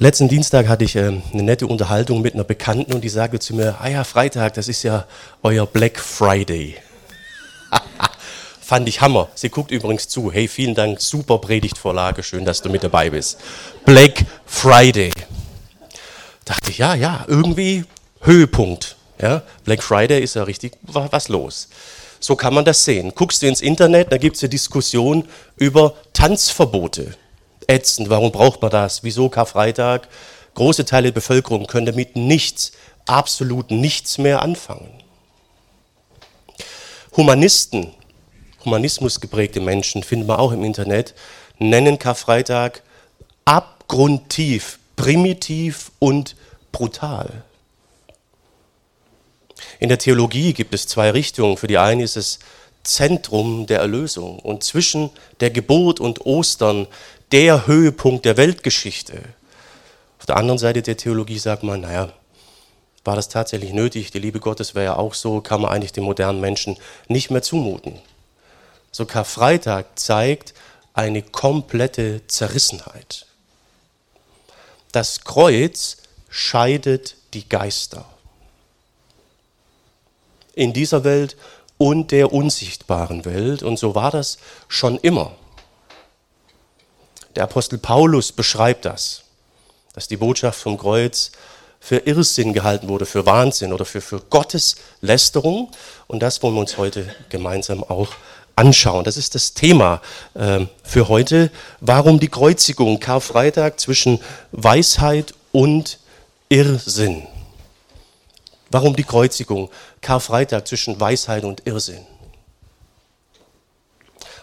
Letzten Dienstag hatte ich äh, eine nette Unterhaltung mit einer Bekannten und die sagte zu mir, ah ja, Freitag, das ist ja euer Black Friday. Fand ich Hammer. Sie guckt übrigens zu. Hey, vielen Dank, super Predigtvorlage, schön, dass du mit dabei bist. Black Friday. Dachte ich, ja, ja, irgendwie Höhepunkt. Ja, Black Friday ist ja richtig was los. So kann man das sehen. Guckst du ins Internet, da gibt es eine Diskussion über Tanzverbote. Ätzend, warum braucht man das? Wieso Karfreitag? Große Teile der Bevölkerung können damit nichts, absolut nichts mehr anfangen. Humanisten, Humanismus geprägte Menschen, finden wir auch im Internet, nennen Karfreitag abgrundtief, primitiv und brutal. In der Theologie gibt es zwei Richtungen. Für die eine ist es Zentrum der Erlösung und zwischen der Geburt und Ostern der Höhepunkt der Weltgeschichte. Auf der anderen Seite der Theologie sagt man, naja, war das tatsächlich nötig? Die Liebe Gottes wäre ja auch so, kann man eigentlich den modernen Menschen nicht mehr zumuten. So Karfreitag zeigt eine komplette Zerrissenheit. Das Kreuz scheidet die Geister in dieser Welt und der unsichtbaren Welt. Und so war das schon immer. Der Apostel Paulus beschreibt das, dass die Botschaft vom Kreuz für Irrsinn gehalten wurde, für Wahnsinn oder für, für Gottes Lästerung. Und das wollen wir uns heute gemeinsam auch anschauen. Das ist das Thema äh, für heute. Warum die Kreuzigung, Karfreitag zwischen Weisheit und Irrsinn? Warum die Kreuzigung? Karfreitag zwischen Weisheit und Irrsinn.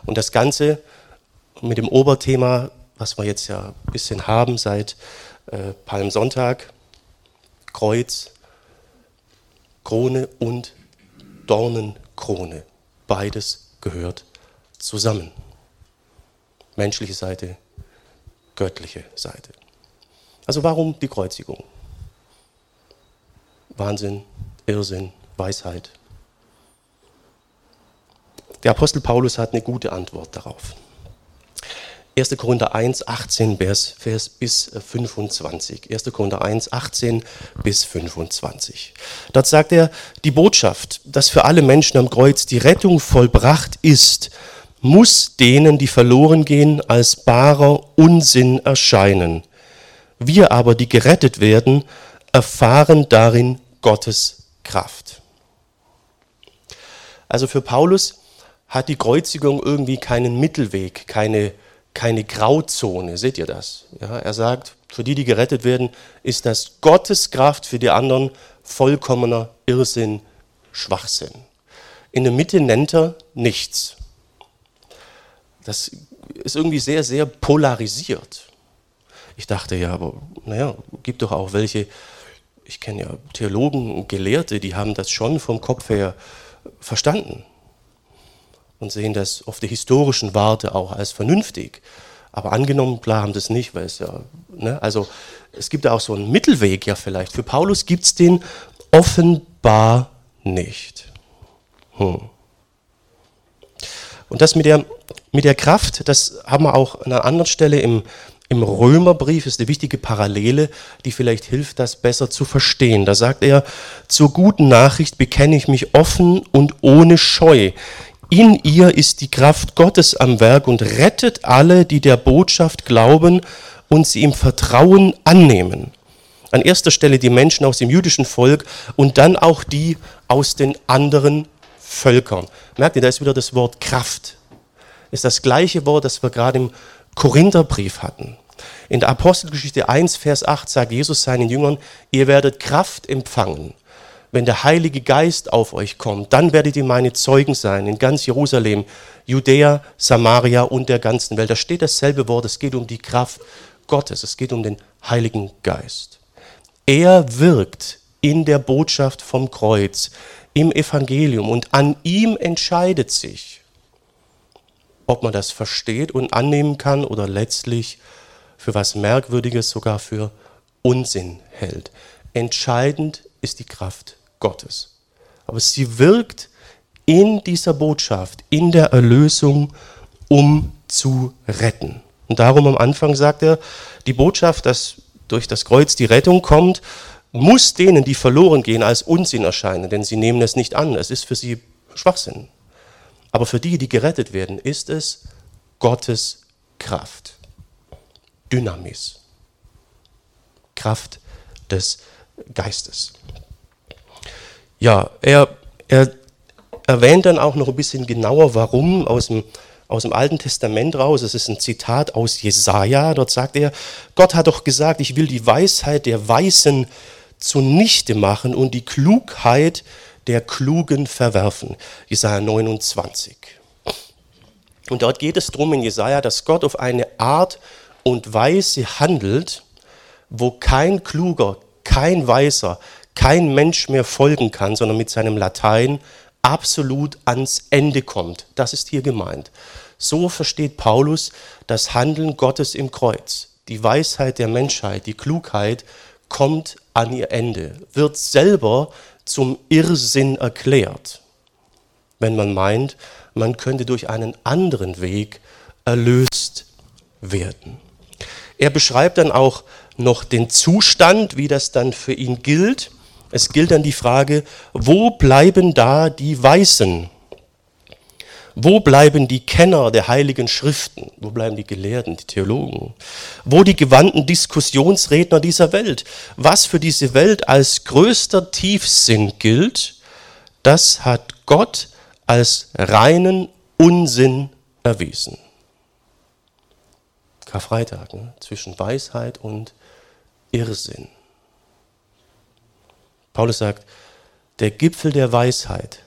Und das Ganze mit dem Oberthema, was wir jetzt ja ein bisschen haben seit äh, Palmsonntag, Kreuz, Krone und Dornenkrone. Beides gehört zusammen. Menschliche Seite, göttliche Seite. Also warum die Kreuzigung? Wahnsinn, Irrsinn, Weisheit. Der Apostel Paulus hat eine gute Antwort darauf. 1. Korinther 1, 18 Vers, Vers bis 25. 1. Korinther 1, 18 bis 25. Dort sagt er, die Botschaft, dass für alle Menschen am Kreuz die Rettung vollbracht ist, muss denen, die verloren gehen, als barer Unsinn erscheinen. Wir aber, die gerettet werden, erfahren darin Gottes Kraft. Also für Paulus hat die Kreuzigung irgendwie keinen Mittelweg, keine, keine Grauzone. Seht ihr das? Ja, er sagt, für die, die gerettet werden, ist das Gottes Kraft, für die anderen vollkommener Irrsinn, Schwachsinn. In der Mitte nennt er nichts. Das ist irgendwie sehr, sehr polarisiert. Ich dachte ja, aber naja, gibt doch auch welche, ich kenne ja Theologen und Gelehrte, die haben das schon vom Kopf her verstanden und sehen das auf der historischen Warte auch als vernünftig. Aber angenommen, klar, haben das nicht, weil es ja, ne, also es gibt auch so einen Mittelweg ja vielleicht. Für Paulus gibt es den offenbar nicht. Hm. Und das mit der, mit der Kraft, das haben wir auch an einer anderen Stelle im im Römerbrief ist eine wichtige Parallele, die vielleicht hilft, das besser zu verstehen. Da sagt er, zur guten Nachricht bekenne ich mich offen und ohne Scheu. In ihr ist die Kraft Gottes am Werk und rettet alle, die der Botschaft glauben und sie im Vertrauen annehmen. An erster Stelle die Menschen aus dem jüdischen Volk und dann auch die aus den anderen Völkern. Merkt ihr, da ist wieder das Wort Kraft. Ist das gleiche Wort, das wir gerade im Korintherbrief hatten. In der Apostelgeschichte 1, Vers 8 sagt Jesus seinen Jüngern, ihr werdet Kraft empfangen, wenn der Heilige Geist auf euch kommt. Dann werdet ihr meine Zeugen sein in ganz Jerusalem, Judäa, Samaria und der ganzen Welt. Da steht dasselbe Wort, es geht um die Kraft Gottes, es geht um den Heiligen Geist. Er wirkt in der Botschaft vom Kreuz, im Evangelium und an ihm entscheidet sich, ob man das versteht und annehmen kann oder letztlich für was Merkwürdiges, sogar für Unsinn hält. Entscheidend ist die Kraft Gottes. Aber sie wirkt in dieser Botschaft, in der Erlösung, um zu retten. Und darum am Anfang sagt er, die Botschaft, dass durch das Kreuz die Rettung kommt, muss denen, die verloren gehen, als Unsinn erscheinen, denn sie nehmen es nicht an. Es ist für sie Schwachsinn. Aber für die, die gerettet werden, ist es Gottes Kraft. Dynamis. Kraft des Geistes. Ja, er, er erwähnt dann auch noch ein bisschen genauer, warum aus dem, aus dem Alten Testament raus. Es ist ein Zitat aus Jesaja. Dort sagt er: Gott hat doch gesagt, ich will die Weisheit der Weisen zunichte machen und die Klugheit der Klugen verwerfen. Jesaja 29. Und dort geht es darum in Jesaja, dass Gott auf eine Art und Weise handelt, wo kein Kluger, kein Weiser, kein Mensch mehr folgen kann, sondern mit seinem Latein absolut ans Ende kommt. Das ist hier gemeint. So versteht Paulus das Handeln Gottes im Kreuz. Die Weisheit der Menschheit, die Klugheit kommt an ihr Ende, wird selber zum Irrsinn erklärt, wenn man meint, man könnte durch einen anderen Weg erlöst werden. Er beschreibt dann auch noch den Zustand, wie das dann für ihn gilt. Es gilt dann die Frage, wo bleiben da die Weißen? Wo bleiben die Kenner der heiligen Schriften? Wo bleiben die Gelehrten, die Theologen? Wo die gewandten Diskussionsredner dieser Welt? Was für diese Welt als größter Tiefsinn gilt, das hat Gott als reinen Unsinn erwiesen. Karfreitag, ne? zwischen Weisheit und Irrsinn. Paulus sagt, der Gipfel der Weisheit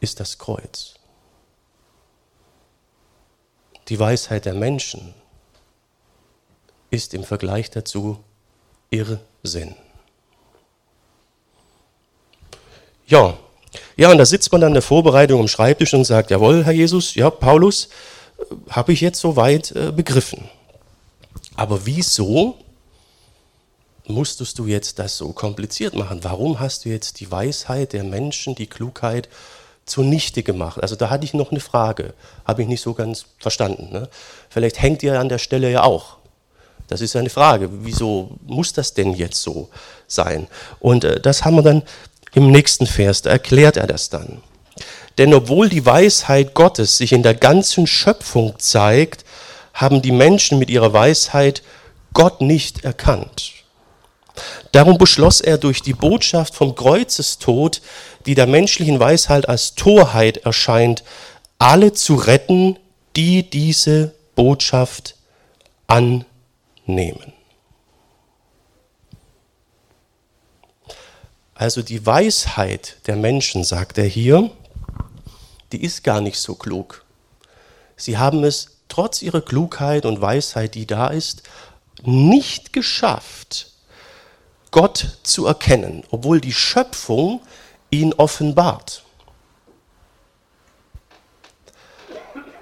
ist das Kreuz. Die Weisheit der Menschen ist im Vergleich dazu Irrsinn. Ja, ja, und da sitzt man dann in der Vorbereitung am Schreibtisch und sagt, jawohl, Herr Jesus, ja, Paulus, äh, habe ich jetzt soweit äh, begriffen. Aber wieso musstest du jetzt das so kompliziert machen? Warum hast du jetzt die Weisheit der Menschen, die Klugheit zunichte gemacht? Also da hatte ich noch eine Frage, habe ich nicht so ganz verstanden. Ne? Vielleicht hängt ihr an der Stelle ja auch. Das ist eine Frage. Wieso muss das denn jetzt so sein? Und äh, das haben wir dann im nächsten Vers, da erklärt er das dann. Denn obwohl die Weisheit Gottes sich in der ganzen Schöpfung zeigt, haben die Menschen mit ihrer Weisheit Gott nicht erkannt. Darum beschloss er durch die Botschaft vom Kreuzestod, die der menschlichen Weisheit als Torheit erscheint, alle zu retten, die diese Botschaft annehmen. Also die Weisheit der Menschen, sagt er hier, die ist gar nicht so klug. Sie haben es trotz ihrer Klugheit und Weisheit, die da ist, nicht geschafft, Gott zu erkennen, obwohl die Schöpfung ihn offenbart.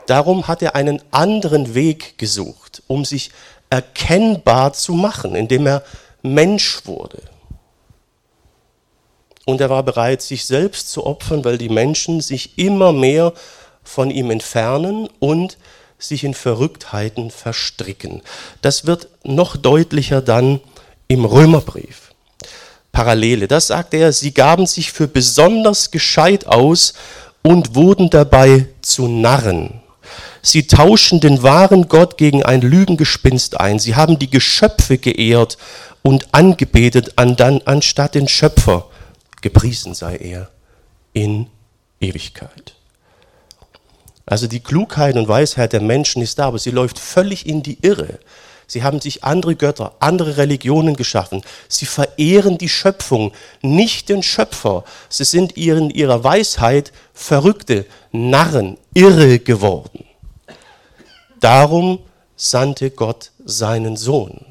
Darum hat er einen anderen Weg gesucht, um sich erkennbar zu machen, indem er Mensch wurde. Und er war bereit, sich selbst zu opfern, weil die Menschen sich immer mehr von ihm entfernen und sich in Verrücktheiten verstricken. Das wird noch deutlicher dann im Römerbrief. Parallele, das sagt er, sie gaben sich für besonders gescheit aus und wurden dabei zu Narren. Sie tauschen den wahren Gott gegen ein Lügengespinst ein. Sie haben die Geschöpfe geehrt und angebetet, anstatt den Schöpfer. Gepriesen sei er in Ewigkeit. Also die Klugheit und Weisheit der Menschen ist da, aber sie läuft völlig in die Irre. Sie haben sich andere Götter, andere Religionen geschaffen. Sie verehren die Schöpfung, nicht den Schöpfer. Sie sind in ihrer Weisheit Verrückte, Narren, irre geworden. Darum sandte Gott seinen Sohn,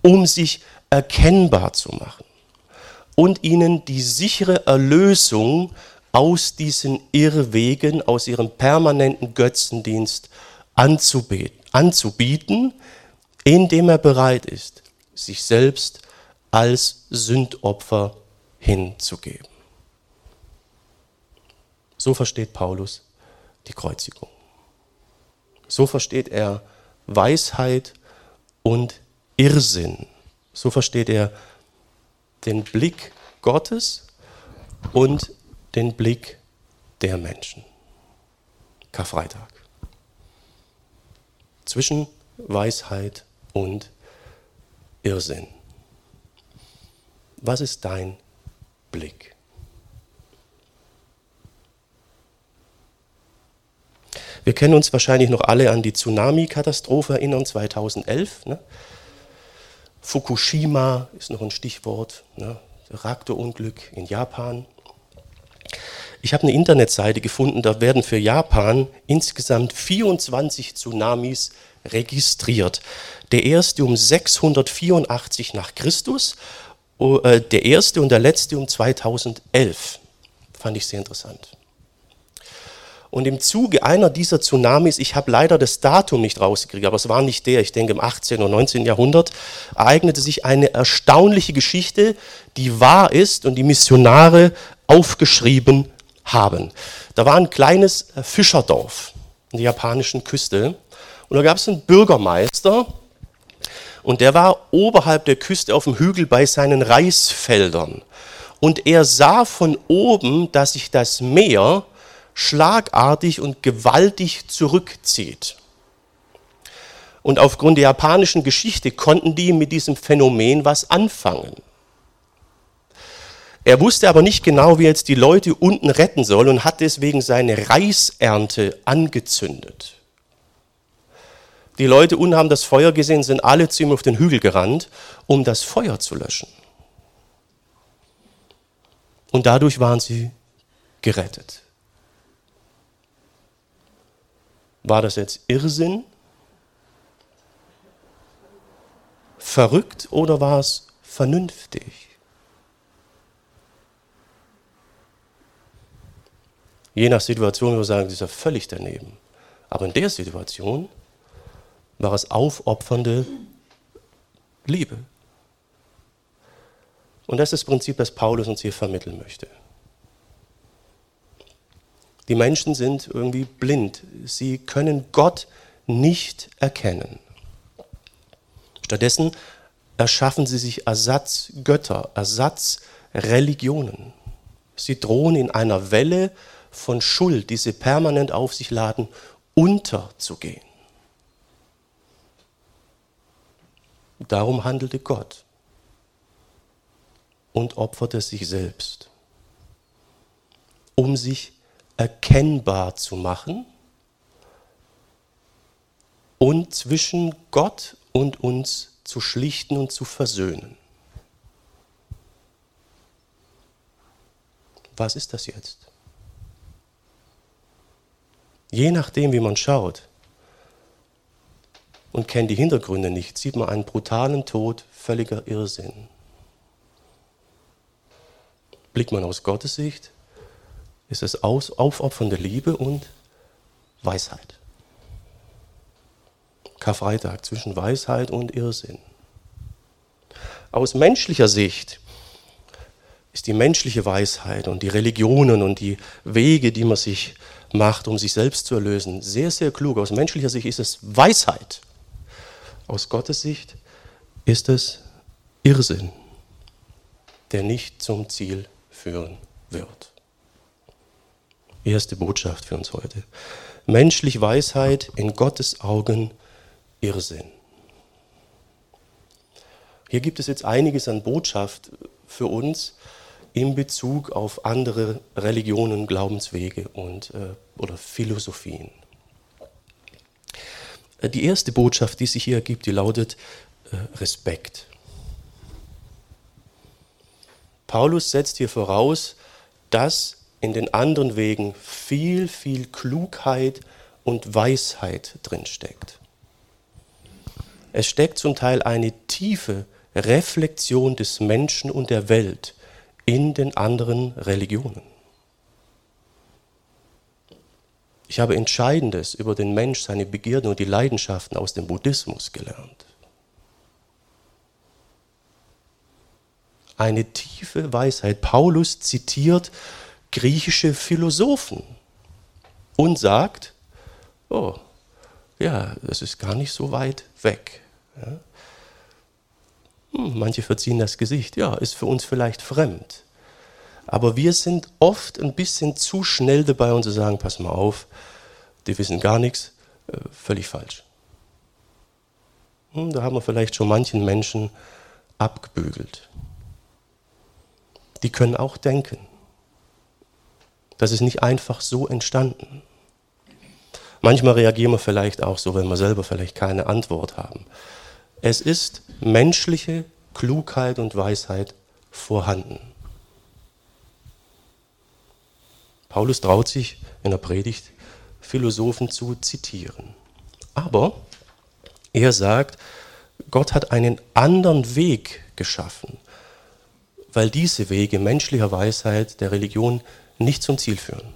um sich erkennbar zu machen und ihnen die sichere Erlösung aus diesen Irrwegen, aus ihrem permanenten Götzendienst anzubieten, indem er bereit ist, sich selbst als Sündopfer hinzugeben. So versteht Paulus die Kreuzigung. So versteht er Weisheit und Irrsinn. So versteht er den Blick Gottes und den Blick der Menschen. Karfreitag. Zwischen Weisheit und Irrsinn. Was ist dein Blick? Wir kennen uns wahrscheinlich noch alle an die Tsunami-Katastrophe erinnern, 2011. Ne? Fukushima ist noch ein Stichwort, ne? Reaktorunglück in Japan. Ich habe eine Internetseite gefunden, da werden für Japan insgesamt 24 Tsunamis registriert. Der erste um 684 nach Christus, äh, der erste und der letzte um 2011. Fand ich sehr interessant. Und im Zuge einer dieser Tsunamis, ich habe leider das Datum nicht rausgekriegt, aber es war nicht der, ich denke im 18. oder 19. Jahrhundert, ereignete sich eine erstaunliche Geschichte, die wahr ist und die Missionare aufgeschrieben haben. Da war ein kleines äh, Fischerdorf in der japanischen Küste und da gab es einen Bürgermeister und der war oberhalb der Küste auf dem Hügel bei seinen Reisfeldern. Und er sah von oben, dass sich das Meer schlagartig und gewaltig zurückzieht. Und aufgrund der japanischen Geschichte konnten die mit diesem Phänomen was anfangen. Er wusste aber nicht genau, wie er jetzt die Leute unten retten soll und hat deswegen seine Reisernte angezündet. Die Leute unten haben das Feuer gesehen, sind alle zu ihm auf den Hügel gerannt, um das Feuer zu löschen. Und dadurch waren sie gerettet. War das jetzt Irrsinn? Verrückt oder war es vernünftig? Je nach Situation würde man sagen, das ist ja völlig daneben. Aber in der Situation war es aufopfernde Liebe. Und das ist das Prinzip, das Paulus uns hier vermitteln möchte. Die Menschen sind irgendwie blind. Sie können Gott nicht erkennen. Stattdessen erschaffen sie sich Ersatzgötter, Ersatzreligionen. Sie drohen in einer Welle von Schuld, die sie permanent auf sich laden, unterzugehen. Darum handelte Gott und opferte sich selbst, um sich erkennbar zu machen und zwischen Gott und uns zu schlichten und zu versöhnen. Was ist das jetzt? Je nachdem, wie man schaut und kennt die Hintergründe nicht, sieht man einen brutalen Tod, völliger Irrsinn. Blickt man aus Gottes Sicht, ist es aus, aufopfernde Liebe und Weisheit. Karfreitag zwischen Weisheit und Irrsinn. Aus menschlicher Sicht ist die menschliche Weisheit und die Religionen und die Wege, die man sich macht, um sich selbst zu erlösen, sehr, sehr klug. Aus menschlicher Sicht ist es Weisheit. Aus Gottes Sicht ist es Irrsinn, der nicht zum Ziel führen wird. Erste Botschaft für uns heute. Menschlich Weisheit, in Gottes Augen Irrsinn. Hier gibt es jetzt einiges an Botschaft für uns in Bezug auf andere Religionen, Glaubenswege und, äh, oder Philosophien. Äh, die erste Botschaft, die sich hier ergibt, die lautet äh, Respekt. Paulus setzt hier voraus, dass in den anderen Wegen viel, viel Klugheit und Weisheit drinsteckt. Es steckt zum Teil eine tiefe Reflexion des Menschen und der Welt in den anderen Religionen. Ich habe Entscheidendes über den Mensch, seine Begierden und die Leidenschaften aus dem Buddhismus gelernt. Eine tiefe Weisheit. Paulus zitiert griechische Philosophen und sagt, oh, ja, das ist gar nicht so weit weg. Ja. Hm, manche verziehen das Gesicht. Ja, ist für uns vielleicht fremd. Aber wir sind oft ein bisschen zu schnell dabei, und zu sagen, pass mal auf, die wissen gar nichts, äh, völlig falsch. Hm, da haben wir vielleicht schon manchen Menschen abgebügelt. Die können auch denken. Das ist nicht einfach so entstanden. Manchmal reagieren wir vielleicht auch so, wenn wir selber vielleicht keine Antwort haben. Es ist menschliche Klugheit und Weisheit vorhanden. Paulus traut sich in der Predigt, Philosophen zu zitieren. Aber er sagt, Gott hat einen anderen Weg geschaffen, weil diese Wege menschlicher Weisheit der Religion nicht zum Ziel führen.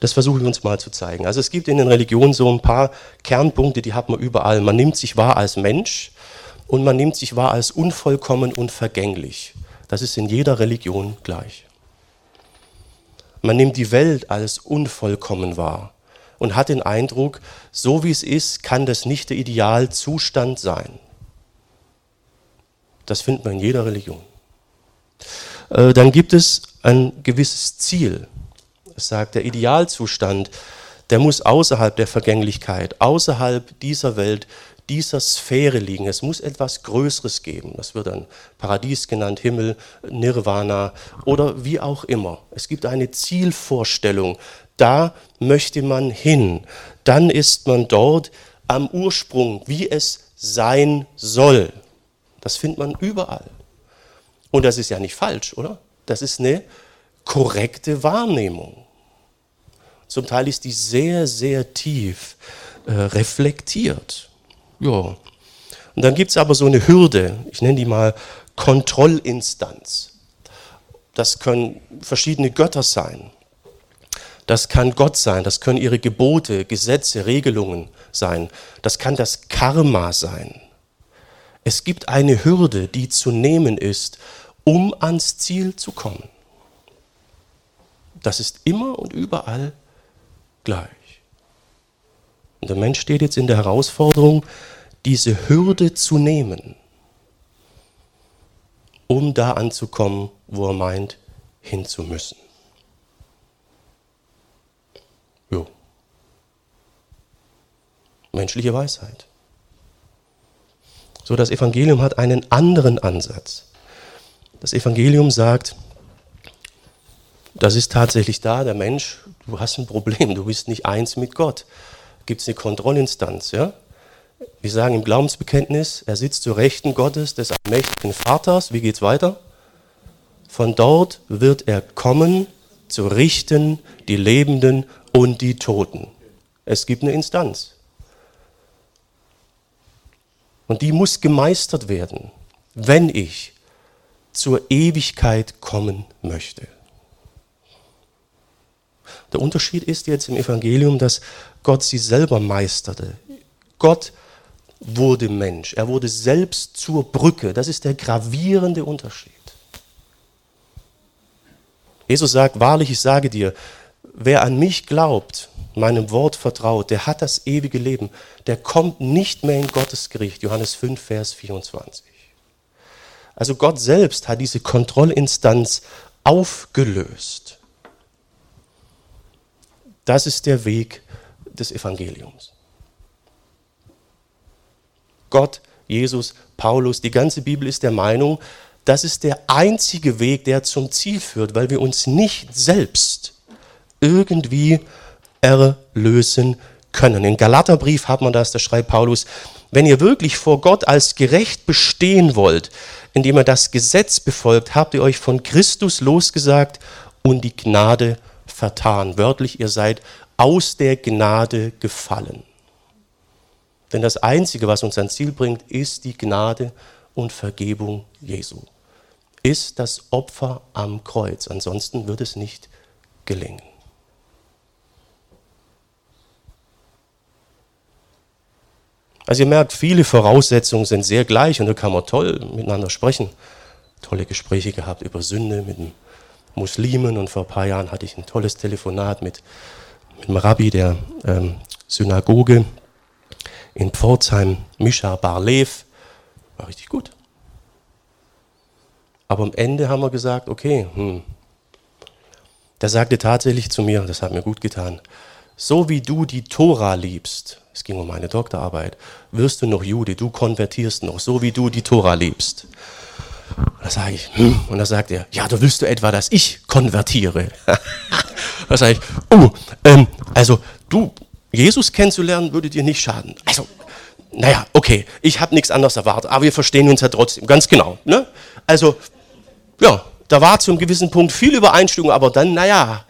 Das versuche ich uns mal zu zeigen. Also es gibt in den Religionen so ein paar Kernpunkte, die hat man überall. Man nimmt sich wahr als Mensch und man nimmt sich wahr als unvollkommen und vergänglich. Das ist in jeder Religion gleich. Man nimmt die Welt als unvollkommen wahr und hat den Eindruck, so wie es ist, kann das nicht der Idealzustand sein. Das findet man in jeder Religion. Äh, dann gibt es ein gewisses Ziel. Es sagt, der Idealzustand, der muss außerhalb der Vergänglichkeit, außerhalb dieser Welt, dieser Sphäre liegen. Es muss etwas Größeres geben. Das wird dann Paradies genannt, Himmel, Nirvana oder wie auch immer. Es gibt eine Zielvorstellung. Da möchte man hin. Dann ist man dort am Ursprung, wie es sein soll. Das findet man überall. Und das ist ja nicht falsch, oder? Das ist eine korrekte Wahrnehmung. Zum Teil ist die sehr, sehr tief äh, reflektiert. Ja. Und dann gibt es aber so eine Hürde, ich nenne die mal Kontrollinstanz. Das können verschiedene Götter sein. Das kann Gott sein, das können ihre Gebote, Gesetze, Regelungen sein. Das kann das Karma sein. Es gibt eine Hürde, die zu nehmen ist, um ans Ziel zu kommen. Das ist immer und überall gleich. Und der Mensch steht jetzt in der Herausforderung, diese Hürde zu nehmen, um da anzukommen, wo er meint, hinzumüssen. Jo. Menschliche Weisheit. So, das Evangelium hat einen anderen Ansatz. Das Evangelium sagt, das ist tatsächlich da, der Mensch, du hast ein Problem, du bist nicht eins mit Gott. Gibt es eine Kontrollinstanz, ja? Wir sagen im Glaubensbekenntnis, er sitzt zur Rechten Gottes, des allmächtigen Vaters. Wie geht's weiter? Von dort wird er kommen, zu richten die Lebenden und die Toten. Es gibt eine Instanz. Und die muss gemeistert werden, wenn ich zur Ewigkeit kommen möchte. Der Unterschied ist jetzt im Evangelium, dass Gott sie selber meisterte. Gott wurde Mensch. Er wurde selbst zur Brücke. Das ist der gravierende Unterschied. Jesus sagt, wahrlich, ich sage dir, wer an mich glaubt, meinem Wort vertraut, der hat das ewige Leben. Der kommt nicht mehr in Gottes Gericht. Johannes 5, Vers 24. Also Gott selbst hat diese Kontrollinstanz aufgelöst. Das ist der Weg des Evangeliums. Gott, Jesus, Paulus, die ganze Bibel ist der Meinung, das ist der einzige Weg, der zum Ziel führt, weil wir uns nicht selbst irgendwie erlösen können. Im Galaterbrief hat man das, da schreibt Paulus, wenn ihr wirklich vor Gott als gerecht bestehen wollt, indem ihr das Gesetz befolgt, habt ihr euch von Christus losgesagt und die Gnade vertan. Wörtlich, ihr seid aus der Gnade gefallen. Denn das Einzige, was uns ans Ziel bringt, ist die Gnade und Vergebung Jesu. Ist das Opfer am Kreuz. Ansonsten wird es nicht gelingen. Also ihr merkt, viele Voraussetzungen sind sehr gleich und da kann man toll miteinander sprechen. Tolle Gespräche gehabt über Sünde mit den Muslimen und vor ein paar Jahren hatte ich ein tolles Telefonat mit, mit dem Rabbi der ähm, Synagoge in Pforzheim, Mischa Barlev, war richtig gut. Aber am Ende haben wir gesagt, okay, hm. der sagte tatsächlich zu mir, das hat mir gut getan, so wie du die Tora liebst, es ging um meine Doktorarbeit, wirst du noch Jude, du konvertierst noch, so wie du die Tora liebst. Und da sage ich, hm. und da sagt er, ja, du willst du etwa, dass ich konvertiere? da sage ich, oh, ähm, also du, Jesus kennenzulernen, würde dir nicht schaden. Also, naja, okay, ich habe nichts anderes erwartet, aber wir verstehen uns ja trotzdem, ganz genau. Ne? Also, ja, da war zu einem gewissen Punkt viel Übereinstimmung, aber dann, naja,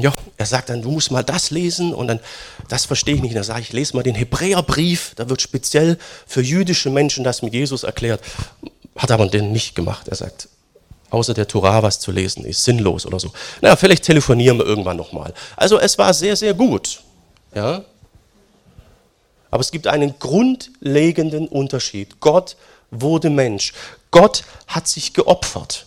ja, er sagt dann, du musst mal das lesen und dann, das verstehe ich nicht. Dann sage ich, lese mal den Hebräerbrief, da wird speziell für jüdische Menschen das mit Jesus erklärt. Hat aber den nicht gemacht. Er sagt, außer der Torah was zu lesen ist sinnlos oder so. Na, vielleicht telefonieren wir irgendwann nochmal. Also es war sehr, sehr gut. Ja? Aber es gibt einen grundlegenden Unterschied. Gott wurde Mensch. Gott hat sich geopfert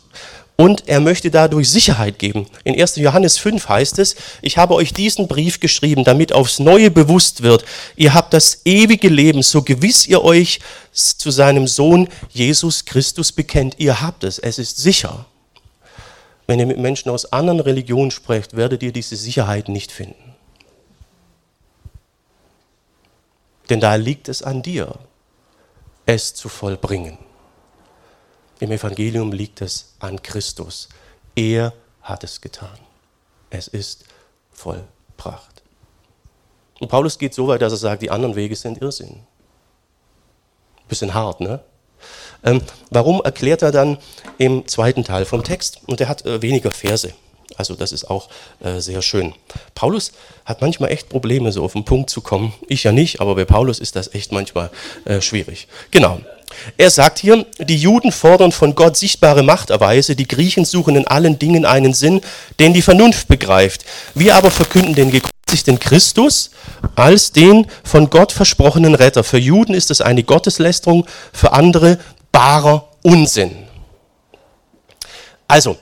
und er möchte dadurch Sicherheit geben. In 1. Johannes 5 heißt es, ich habe euch diesen Brief geschrieben, damit aufs Neue bewusst wird, ihr habt das ewige Leben, so gewiss ihr euch zu seinem Sohn Jesus Christus bekennt. Ihr habt es, es ist sicher. Wenn ihr mit Menschen aus anderen Religionen sprecht, werdet ihr diese Sicherheit nicht finden. Denn da liegt es an dir, es zu vollbringen. Im Evangelium liegt es an Christus. Er hat es getan. Es ist vollbracht. Und Paulus geht so weit, dass er sagt, die anderen Wege sind Irrsinn. Bisschen hart, ne? Ähm, warum erklärt er dann im zweiten Teil vom Text? Und er hat äh, weniger Verse. Also das ist auch äh, sehr schön. Paulus hat manchmal echt Probleme, so auf den Punkt zu kommen. Ich ja nicht, aber bei Paulus ist das echt manchmal äh, schwierig. Genau. Er sagt hier, die Juden fordern von Gott sichtbare Machterweise, die Griechen suchen in allen Dingen einen Sinn, den die Vernunft begreift. Wir aber verkünden den gekreuzigten Christus als den von Gott versprochenen Retter. Für Juden ist es eine Gotteslästerung, für andere barer Unsinn. Also,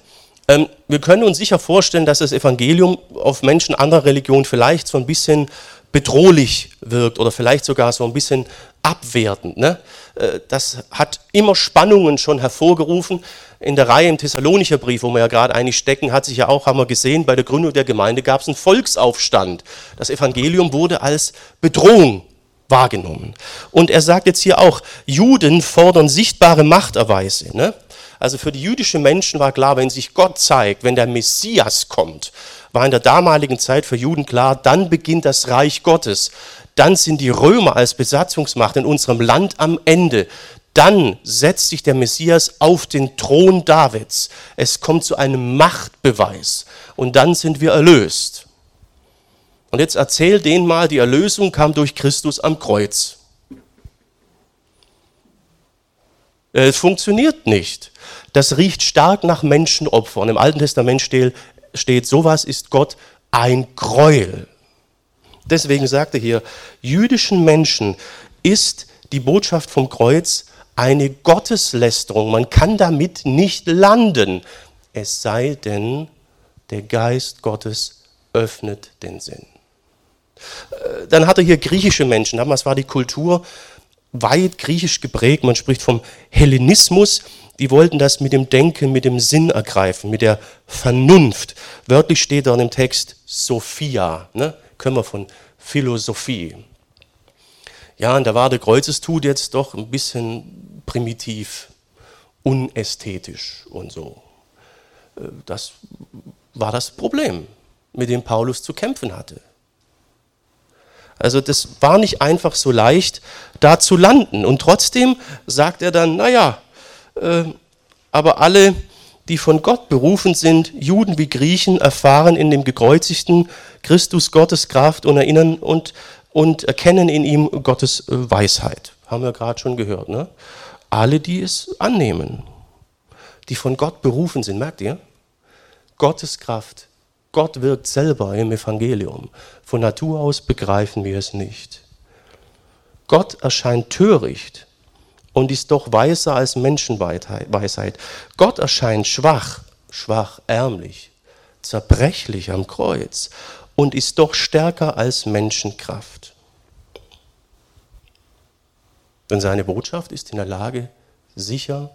ähm, wir können uns sicher vorstellen, dass das Evangelium auf Menschen anderer Religion vielleicht so ein bisschen bedrohlich wirkt oder vielleicht sogar so ein bisschen abwertend. Ne? Äh, das hat immer Spannungen schon hervorgerufen. In der Reihe im Thessalonicher Brief, wo wir ja gerade eigentlich stecken, hat sich ja auch, haben wir gesehen, bei der Gründung der Gemeinde gab es einen Volksaufstand. Das Evangelium wurde als Bedrohung wahrgenommen. Und er sagt jetzt hier auch, Juden fordern sichtbare Machterweise. Ne? Also für die jüdischen Menschen war klar, wenn sich Gott zeigt, wenn der Messias kommt, war in der damaligen Zeit für Juden klar, dann beginnt das Reich Gottes. Dann sind die Römer als Besatzungsmacht in unserem Land am Ende. Dann setzt sich der Messias auf den Thron Davids. Es kommt zu einem Machtbeweis. Und dann sind wir erlöst. Und jetzt erzähl denen mal, die Erlösung kam durch Christus am Kreuz. Es funktioniert nicht. Das riecht stark nach Menschenopfern. Im Alten Testament steht, steht sowas ist Gott ein Gräuel. Deswegen sagt er hier, jüdischen Menschen ist die Botschaft vom Kreuz eine Gotteslästerung. Man kann damit nicht landen, es sei denn, der Geist Gottes öffnet den Sinn. Äh, dann hat er hier griechische Menschen. Damals war die Kultur weit griechisch geprägt. Man spricht vom Hellenismus. Die wollten das mit dem Denken, mit dem Sinn ergreifen, mit der Vernunft. Wörtlich steht da in dem Text Sophia. Ne? Können wir von Philosophie. Ja, und da war der Kreuzestod jetzt doch ein bisschen primitiv, unästhetisch und so. Äh, das war das Problem, mit dem Paulus zu kämpfen hatte. Also das war nicht einfach so leicht, da zu landen. Und trotzdem sagt er dann, naja, äh, aber alle, die von Gott berufen sind, Juden wie Griechen, erfahren in dem gekreuzigten Christus Gottes Kraft und erinnern und, und erkennen in ihm Gottes äh, Weisheit. Haben wir gerade schon gehört. Ne? Alle, die es annehmen, die von Gott berufen sind, merkt ihr? Gottes Kraft Gott wirkt selber im Evangelium. Von Natur aus begreifen wir es nicht. Gott erscheint töricht und ist doch weiser als Menschenweisheit. Gott erscheint schwach, schwach, ärmlich, zerbrechlich am Kreuz und ist doch stärker als Menschenkraft. Denn seine Botschaft ist in der Lage, sicher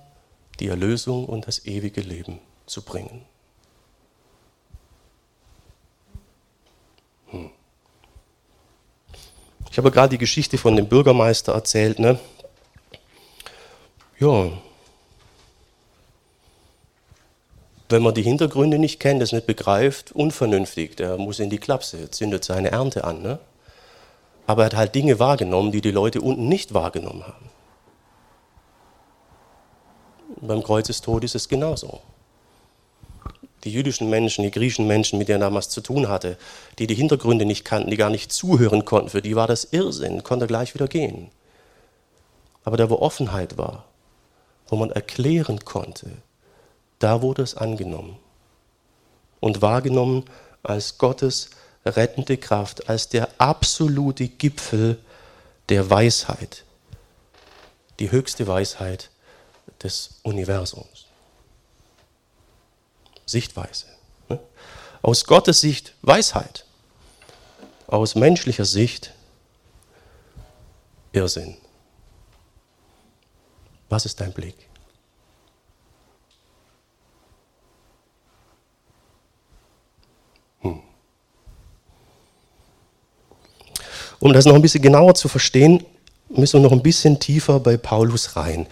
die Erlösung und das ewige Leben zu bringen. Hm. Ich habe gerade die Geschichte von dem Bürgermeister erzählt. Ne? Ja, wenn man die Hintergründe nicht kennt, das nicht begreift, unvernünftig. Der muss in die Klapse, zündet seine Ernte an. Ne? Aber er hat halt Dinge wahrgenommen, die die Leute unten nicht wahrgenommen haben. Beim Kreuzestod ist es genauso. Die jüdischen Menschen, die griechischen Menschen, mit denen er damals zu tun hatte, die die Hintergründe nicht kannten, die gar nicht zuhören konnten, für die war das Irrsinn, konnte gleich wieder gehen. Aber da, wo Offenheit war, wo man erklären konnte, da wurde es angenommen und wahrgenommen als Gottes rettende Kraft, als der absolute Gipfel der Weisheit, die höchste Weisheit des Universums. Sichtweise. Ne? Aus Gottes Sicht Weisheit, aus menschlicher Sicht Irrsinn. Was ist dein Blick? Hm. Um das noch ein bisschen genauer zu verstehen, müssen wir noch ein bisschen tiefer bei Paulus rein.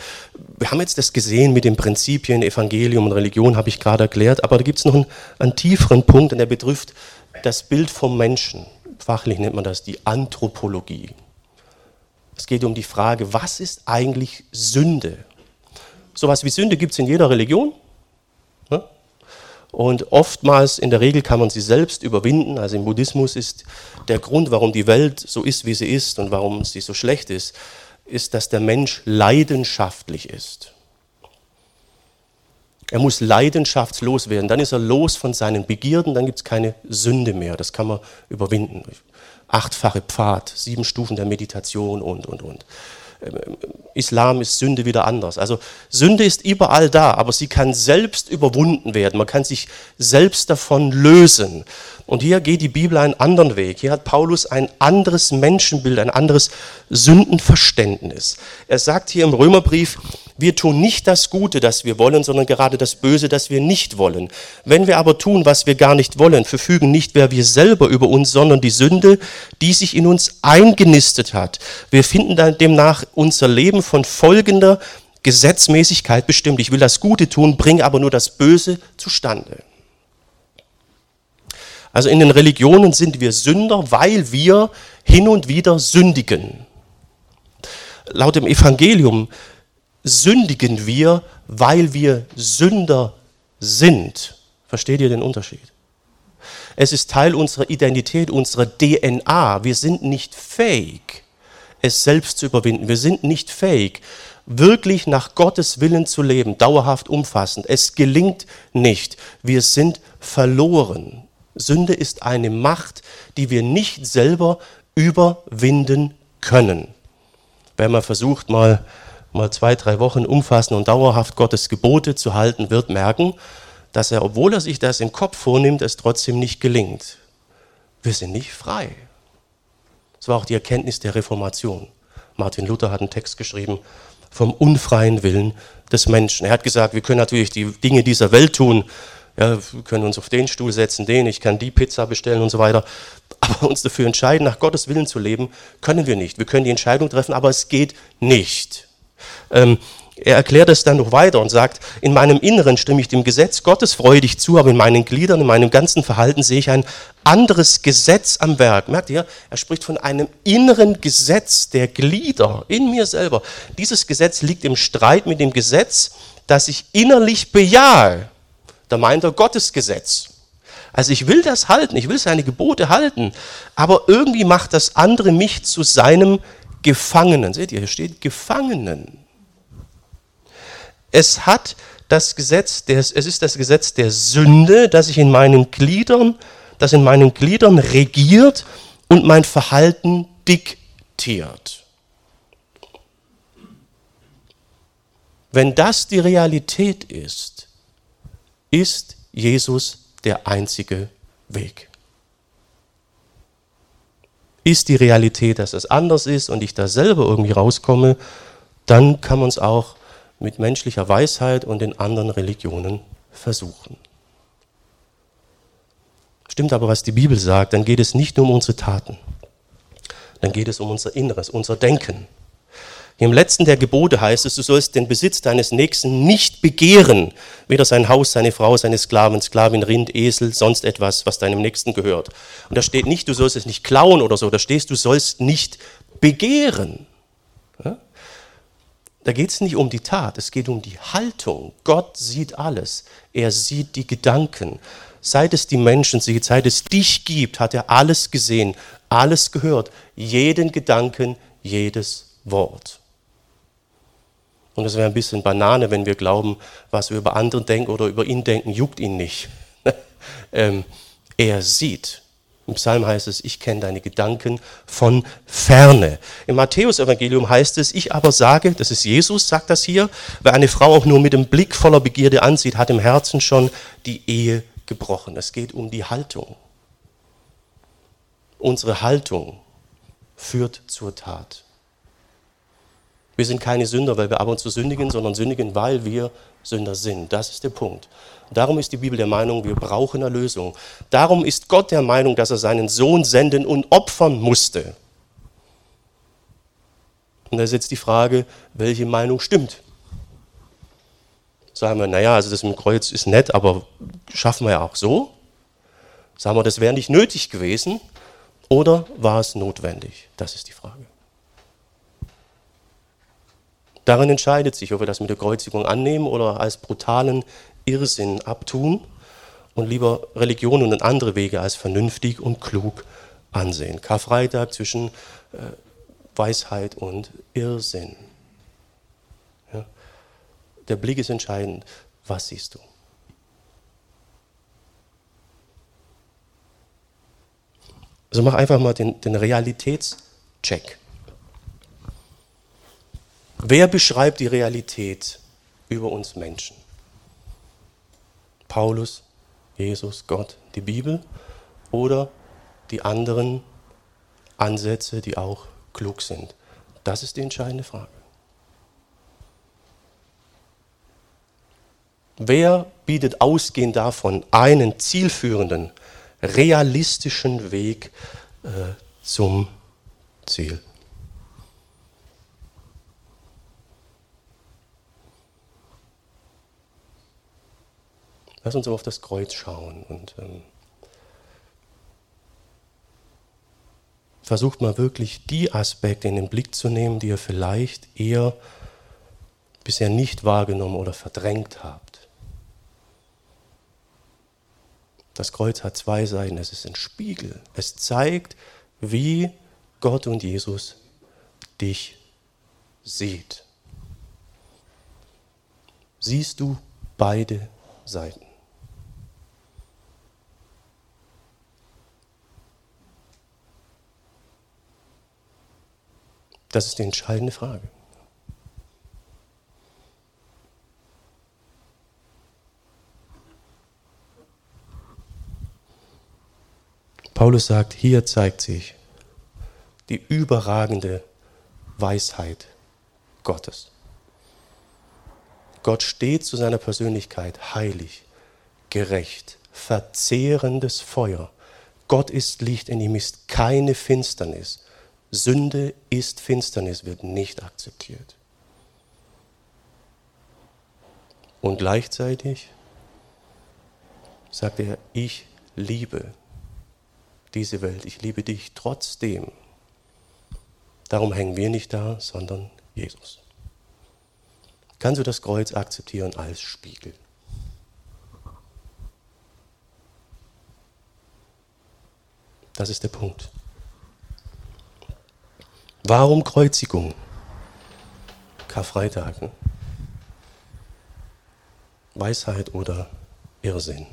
Wir haben jetzt das gesehen mit den Prinzipien, Evangelium und Religion, habe ich gerade erklärt, aber da gibt es noch einen, einen tieferen Punkt, und der betrifft das Bild vom Menschen. Fachlich nennt man das die Anthropologie. Es geht um die Frage, was ist eigentlich Sünde? Sowas wie Sünde gibt es in jeder Religion. Ne? Und oftmals, in der Regel kann man sie selbst überwinden. Also im Buddhismus ist der Grund, warum die Welt so ist, wie sie ist und warum sie so schlecht ist, ist, dass der Mensch leidenschaftlich ist. Er muss leidenschaftslos werden. Dann ist er los von seinen Begierden, dann gibt es keine Sünde mehr. Das kann man überwinden. Achtfache Pfad, sieben Stufen der Meditation und, und, und. Islam ist Sünde wieder anders. Also Sünde ist überall da, aber sie kann selbst überwunden werden. Man kann sich selbst davon lösen. Und hier geht die Bibel einen anderen Weg. Hier hat Paulus ein anderes Menschenbild, ein anderes Sündenverständnis. Er sagt hier im Römerbrief, wir tun nicht das Gute, das wir wollen, sondern gerade das Böse, das wir nicht wollen. Wenn wir aber tun, was wir gar nicht wollen, verfügen nicht wer wir selber über uns, sondern die Sünde, die sich in uns eingenistet hat. Wir finden dann demnach unser Leben von folgender Gesetzmäßigkeit bestimmt. Ich will das Gute tun, bringe aber nur das Böse zustande. Also in den Religionen sind wir Sünder, weil wir hin und wieder sündigen. Laut dem Evangelium sündigen wir, weil wir Sünder sind. Versteht ihr den Unterschied? Es ist Teil unserer Identität, unserer DNA. Wir sind nicht fähig, es selbst zu überwinden. Wir sind nicht fähig, wirklich nach Gottes Willen zu leben, dauerhaft umfassend. Es gelingt nicht. Wir sind verloren. Sünde ist eine Macht, die wir nicht selber überwinden können. Wenn man versucht, mal mal zwei, drei Wochen umfassend und dauerhaft Gottes Gebote zu halten, wird merken, dass er, obwohl er sich das im Kopf vornimmt, es trotzdem nicht gelingt. Wir sind nicht frei. Das war auch die Erkenntnis der Reformation. Martin Luther hat einen Text geschrieben vom unfreien Willen des Menschen. Er hat gesagt, wir können natürlich die Dinge dieser Welt tun. Ja, wir können uns auf den Stuhl setzen, den, ich kann die Pizza bestellen und so weiter. Aber uns dafür entscheiden, nach Gottes Willen zu leben, können wir nicht. Wir können die Entscheidung treffen, aber es geht nicht. Ähm, er erklärt es dann noch weiter und sagt, in meinem Inneren stimme ich dem Gesetz Gottes freudig zu, aber in meinen Gliedern, in meinem ganzen Verhalten sehe ich ein anderes Gesetz am Werk. Merkt ihr? Er spricht von einem inneren Gesetz der Glieder in mir selber. Dieses Gesetz liegt im Streit mit dem Gesetz, das ich innerlich bejahe. Da meint er Gottes Gesetz. Also ich will das halten, ich will seine Gebote halten, aber irgendwie macht das andere mich zu seinem Gefangenen. Seht ihr, hier steht Gefangenen. Es hat das Gesetz, der, es ist das Gesetz der Sünde, das sich in meinen Gliedern, das in meinen Gliedern regiert und mein Verhalten diktiert. Wenn das die Realität ist, ist Jesus der einzige Weg ist die Realität, dass es anders ist und ich da selber irgendwie rauskomme, dann kann man es auch mit menschlicher Weisheit und den anderen Religionen versuchen. Stimmt aber, was die Bibel sagt, dann geht es nicht nur um unsere Taten, dann geht es um unser Inneres, unser Denken. Im letzten der Gebote heißt es, du sollst den Besitz deines Nächsten nicht begehren, weder sein Haus, seine Frau, seine Sklaven, Sklavin, Rind, Esel, sonst etwas, was deinem Nächsten gehört. Und da steht nicht, du sollst es nicht klauen oder so, da stehst, du sollst nicht begehren. Da geht es nicht um die Tat, es geht um die Haltung. Gott sieht alles, er sieht die Gedanken. Seit es die Menschen sieht, seit es dich gibt, hat er alles gesehen, alles gehört, jeden Gedanken, jedes Wort. Und es wäre ein bisschen Banane, wenn wir glauben, was wir über andere denken oder über ihn denken, juckt ihn nicht. ähm, er sieht. Im Psalm heißt es, ich kenne deine Gedanken von ferne. Im Matthäus-Evangelium heißt es, ich aber sage, das ist Jesus, sagt das hier, wer eine Frau auch nur mit dem Blick voller Begierde ansieht, hat im Herzen schon die Ehe gebrochen. Es geht um die Haltung. Unsere Haltung führt zur Tat. Wir sind keine Sünder, weil wir ab und zu sündigen, sondern sündigen, weil wir Sünder sind. Das ist der Punkt. Darum ist die Bibel der Meinung, wir brauchen Erlösung. Darum ist Gott der Meinung, dass er seinen Sohn senden und opfern musste. Und da ist jetzt die Frage, welche Meinung stimmt. Sagen wir, naja, also das mit dem Kreuz ist nett, aber schaffen wir ja auch so. Sagen wir, das wäre nicht nötig gewesen oder war es notwendig? Das ist die Frage. Darin entscheidet sich, ob wir das mit der Kreuzigung annehmen oder als brutalen Irrsinn abtun und lieber Religion und andere Wege als vernünftig und klug ansehen. Karfreitag zwischen äh, Weisheit und Irrsinn. Ja. Der Blick ist entscheidend. Was siehst du? Also mach einfach mal den, den Realitätscheck. Wer beschreibt die Realität über uns Menschen? Paulus, Jesus, Gott, die Bibel oder die anderen Ansätze, die auch klug sind? Das ist die entscheidende Frage. Wer bietet ausgehend davon einen zielführenden, realistischen Weg äh, zum Ziel? Lass uns auf das Kreuz schauen und ähm, versucht mal wirklich die Aspekte in den Blick zu nehmen, die ihr vielleicht eher bisher nicht wahrgenommen oder verdrängt habt. Das Kreuz hat zwei Seiten. Es ist ein Spiegel. Es zeigt, wie Gott und Jesus dich sieht. Siehst du beide Seiten? Das ist die entscheidende Frage. Paulus sagt, hier zeigt sich die überragende Weisheit Gottes. Gott steht zu seiner Persönlichkeit heilig, gerecht, verzehrendes Feuer. Gott ist Licht, in ihm ist keine Finsternis. Sünde ist Finsternis, wird nicht akzeptiert. Und gleichzeitig sagt er, ich liebe diese Welt, ich liebe dich trotzdem. Darum hängen wir nicht da, sondern Jesus. Kannst du das Kreuz akzeptieren als Spiegel? Das ist der Punkt. Warum Kreuzigung? Karfreitag. Weisheit oder Irrsinn?